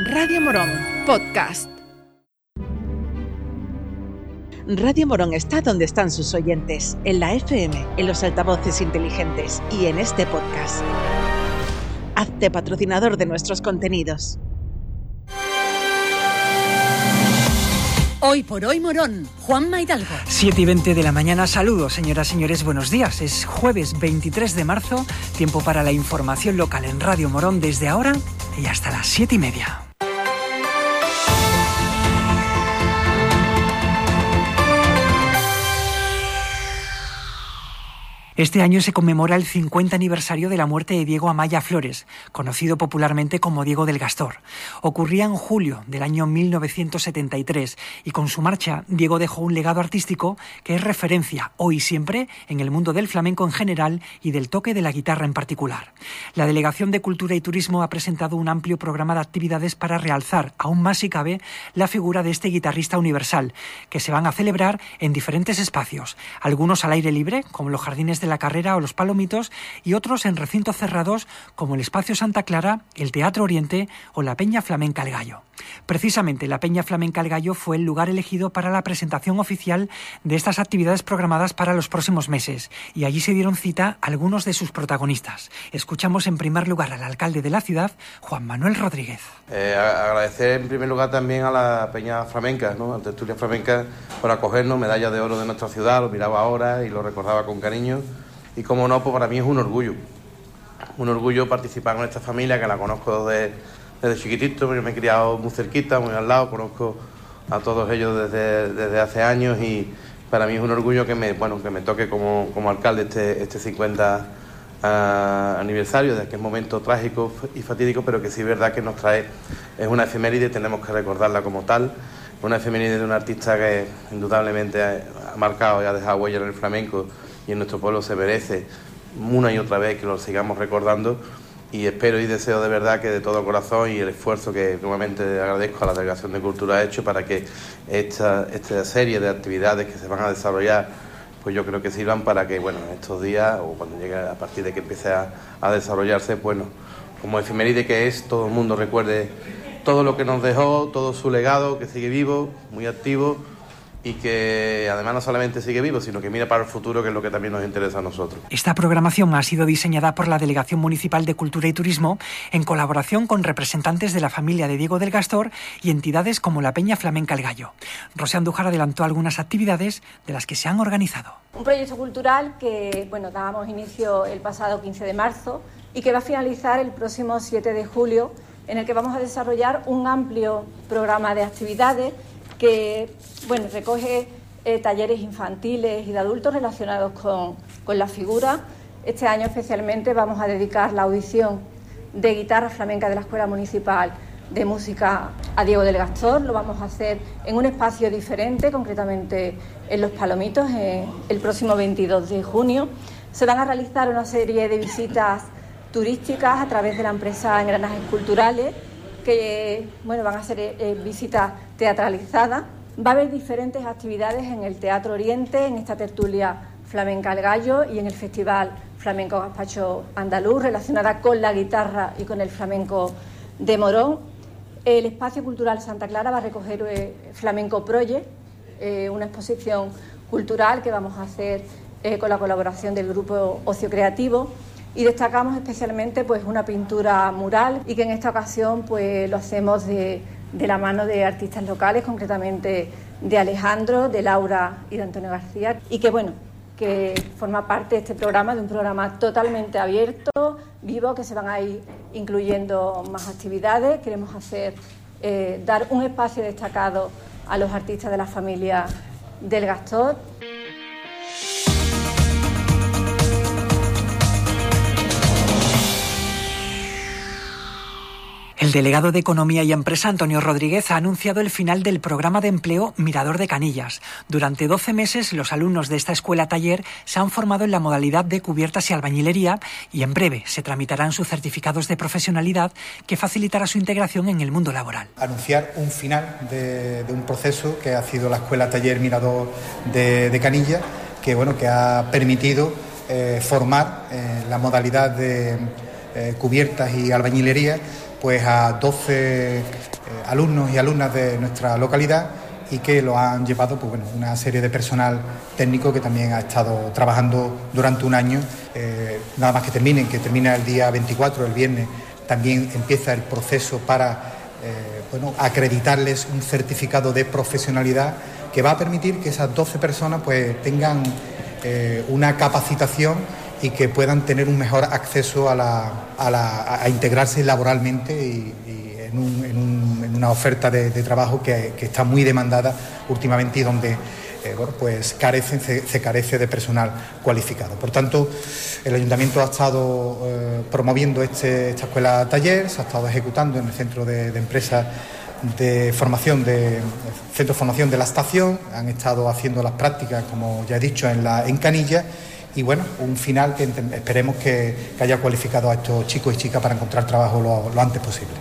Radio Morón, podcast. Radio Morón está donde están sus oyentes, en la FM, en los altavoces inteligentes y en este podcast. Hazte patrocinador de nuestros contenidos. Hoy por hoy Morón, Juan Maidalgo. 7 y 20 de la mañana, saludos señoras y señores, buenos días. Es jueves 23 de marzo, tiempo para la información local en Radio Morón desde ahora y hasta las 7 y media. Este año se conmemora el 50 aniversario de la muerte de Diego Amaya Flores, conocido popularmente como Diego del Gastor. Ocurría en julio del año 1973 y con su marcha Diego dejó un legado artístico que es referencia hoy y siempre en el mundo del flamenco en general y del toque de la guitarra en particular. La Delegación de Cultura y Turismo ha presentado un amplio programa de actividades para realzar, aún más si cabe, la figura de este guitarrista universal, que se van a celebrar en diferentes espacios, algunos al aire libre, como los jardines de la Carrera o los Palomitos y otros en recintos cerrados como el Espacio Santa Clara, el Teatro Oriente o la Peña Flamenca El Gallo. Precisamente la Peña Flamenca El Gallo fue el lugar elegido para la presentación oficial de estas actividades programadas para los próximos meses y allí se dieron cita algunos de sus protagonistas. Escuchamos en primer lugar al alcalde de la ciudad, Juan Manuel Rodríguez. Eh, agradecer en primer lugar también a la Peña Flamenca, ¿no? a Tertulia Flamenca, por acogernos, medalla de oro de nuestra ciudad, lo miraba ahora y lo recordaba con cariño y como no, pues para mí es un orgullo. Un orgullo participar con esta familia que la conozco desde, desde chiquitito, me he criado muy cerquita, muy al lado, conozco a todos ellos desde, desde hace años y para mí es un orgullo que me, bueno, que me toque como, como alcalde este, este 50 ah, aniversario de aquel momento trágico y fatídico, pero que sí es verdad que nos trae, es una efeméride, tenemos que recordarla como tal, una efeméride de un artista que indudablemente ha marcado y ha dejado huella en el flamenco y en nuestro pueblo se merece una y otra vez que lo sigamos recordando y espero y deseo de verdad que de todo corazón y el esfuerzo que nuevamente agradezco a la Delegación de Cultura ha hecho para que esta, esta serie de actividades que se van a desarrollar pues yo creo que sirvan para que bueno en estos días o cuando llegue a partir de que empiece a, a desarrollarse bueno como efeméride que es todo el mundo recuerde todo lo que nos dejó todo su legado que sigue vivo muy activo y que además no solamente sigue vivo, sino que mira para el futuro, que es lo que también nos interesa a nosotros. Esta programación ha sido diseñada por la Delegación Municipal de Cultura y Turismo en colaboración con representantes de la familia de Diego del Gastor y entidades como la Peña Flamenca El Gallo. Rosé Andújar adelantó algunas actividades de las que se han organizado. Un proyecto cultural que bueno, dábamos inicio el pasado 15 de marzo y que va a finalizar el próximo 7 de julio, en el que vamos a desarrollar un amplio programa de actividades que bueno, recoge eh, talleres infantiles y de adultos relacionados con, con, la figura. Este año especialmente vamos a dedicar la audición de guitarra flamenca de la Escuela Municipal de Música a Diego del Gastor. Lo vamos a hacer en un espacio diferente, concretamente en Los Palomitos, el próximo 22 de junio. Se van a realizar una serie de visitas turísticas a través de la empresa Engranajes Culturales, que bueno, van a ser eh, visitas teatralizada. Va a haber diferentes actividades en el Teatro Oriente, en esta tertulia flamenca al gallo y en el Festival Flamenco Gaspacho Andaluz relacionada con la guitarra y con el flamenco de Morón. El Espacio Cultural Santa Clara va a recoger eh, Flamenco Project, eh, una exposición cultural que vamos a hacer eh, con la colaboración del grupo Ocio Creativo y destacamos especialmente pues una pintura mural y que en esta ocasión pues lo hacemos de de la mano de artistas locales, concretamente de Alejandro, de Laura y de Antonio García, y que bueno, que forma parte de este programa, de un programa totalmente abierto, vivo, que se van a ir incluyendo más actividades. Queremos hacer, eh, dar un espacio destacado a los artistas de la familia del Gastor. El delegado de Economía y Empresa, Antonio Rodríguez, ha anunciado el final del programa de empleo Mirador de Canillas. Durante 12 meses, los alumnos de esta escuela taller se han formado en la modalidad de cubiertas y albañilería y en breve se tramitarán sus certificados de profesionalidad que facilitará su integración en el mundo laboral. Anunciar un final de, un proceso que ha sido la escuela taller Mirador de, Canillas, que, bueno, que ha permitido eh, formar en la modalidad de eh, cubiertas y albañilería pues a 12 alumnos y alumnas de nuestra localidad y que lo han llevado pues, bueno, una serie de personal técnico que también ha estado trabajando durante un año. Eh, nada más que terminen, que termina el día 24, el viernes, también empieza el proceso para eh, bueno, acreditarles un certificado de profesionalidad que va a permitir que esas 12 personas pues, tengan eh, una capacitación y que puedan tener un mejor acceso a, la, a, integrarse laboralmente y, en un una oferta de, trabajo que, está muy demandada últimamente y donde eh, pues carecen, se, carece de personal cualificado. Por tanto, el ayuntamiento ha estado eh, promoviendo este, esta escuela taller, se ha estado ejecutando en el centro de, empresas de formación de centro de formación de la estación, han estado haciendo las prácticas, como ya he dicho, en la en Canilla y bueno, un final que esperemos que, haya cualificado a estos chicos y chicas para encontrar trabajo lo antes posible.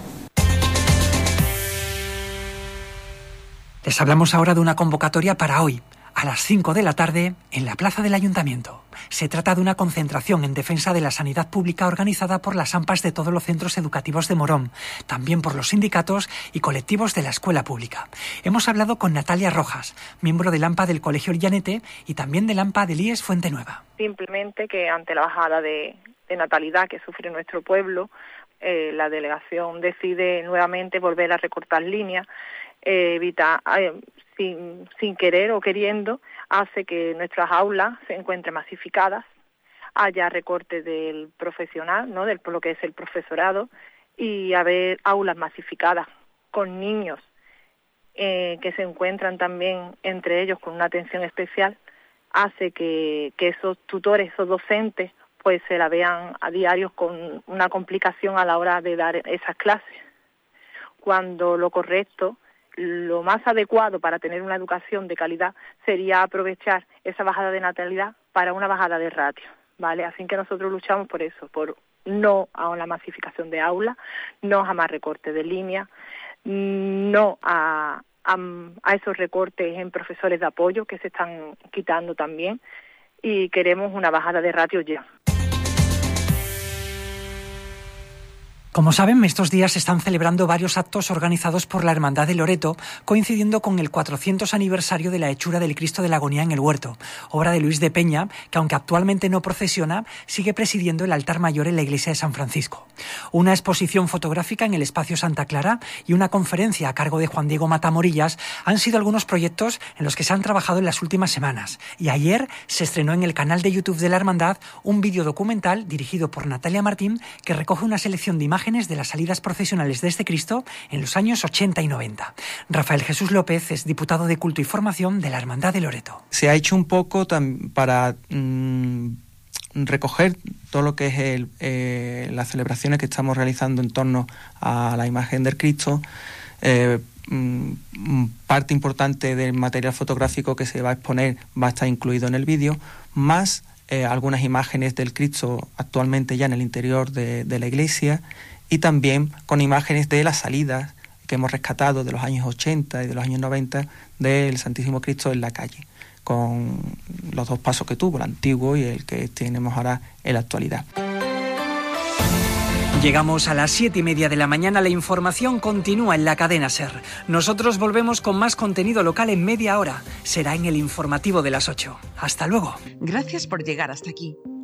Les hablamos ahora de una convocatoria para hoy, a las 5 de la tarde, en la Plaza del Ayuntamiento. Se trata de una concentración en defensa de la sanidad pública organizada por las AMPAs de todos los centros educativos de Morón, también por los sindicatos y colectivos de la escuela pública. Hemos hablado con Natalia Rojas, miembro del AMPA del Colegio Llanete y también del AMPA del IES Fuente Nueva. Simplemente que ante la bajada de, natalidad que sufre nuestro pueblo, eh, la delegación decide nuevamente volver a recortar líneas eh, evita, eh, sin, sin querer o queriendo, hace que nuestras aulas se encuentren masificadas, haya recorte del profesional, ¿no? Del, lo que es el profesorado, y haber aulas masificadas con niños eh, que se encuentran también entre ellos con una atención especial, hace que, que esos tutores, esos docentes, pues se la vean a diario con una complicación a la hora de dar esas clases, cuando lo correcto lo más adecuado para tener una educación de calidad sería aprovechar esa bajada de natalidad para una bajada de ratio, ¿vale? Así que nosotros luchamos por eso, por no a una masificación de aulas, no a más recortes de línea, no a, a, esos recortes en profesores de apoyo que se están quitando también y queremos una bajada de ratio ya. Como saben, estos días se están celebrando varios actos organizados por la Hermandad de Loreto, coincidiendo con el 400 aniversario de la hechura del Cristo de la Agonía en el Huerto, obra de Luis de Peña, que aunque actualmente no procesiona, sigue presidiendo el altar mayor en la iglesia de San Francisco. Una exposición fotográfica en el espacio Santa Clara y una conferencia a cargo de Juan Diego Matamorillas han sido algunos proyectos en los que se han trabajado en las últimas semanas. Y ayer se estrenó en el canal de YouTube de la Hermandad un vídeo documental dirigido por Natalia Martín que recoge una selección de imágenes de las salidas profesionales de este Cristo en los años 80 y 90. Rafael Jesús López es diputado de Culto y Formación de la Hermandad de Loreto. Se ha hecho un poco para mm, recoger todo lo que es eh, las celebraciones que estamos realizando en torno a la imagen del Cristo. Eh, mm, parte importante del material fotográfico que se va a exponer va a estar incluido en el vídeo, más eh, algunas imágenes del Cristo actualmente ya en el interior de la iglesia y también con imágenes de las salidas que hemos rescatado de los años 80 y de los años 90 del Santísimo Cristo en la calle, con los dos pasos que tuvo, el antiguo y el que tenemos ahora en la actualidad. Llegamos a las siete y media de la mañana, la información continúa en la cadena SER. Nosotros volvemos con más contenido local en media hora. Será en el informativo de las 8. Hasta luego. Gracias por llegar hasta aquí.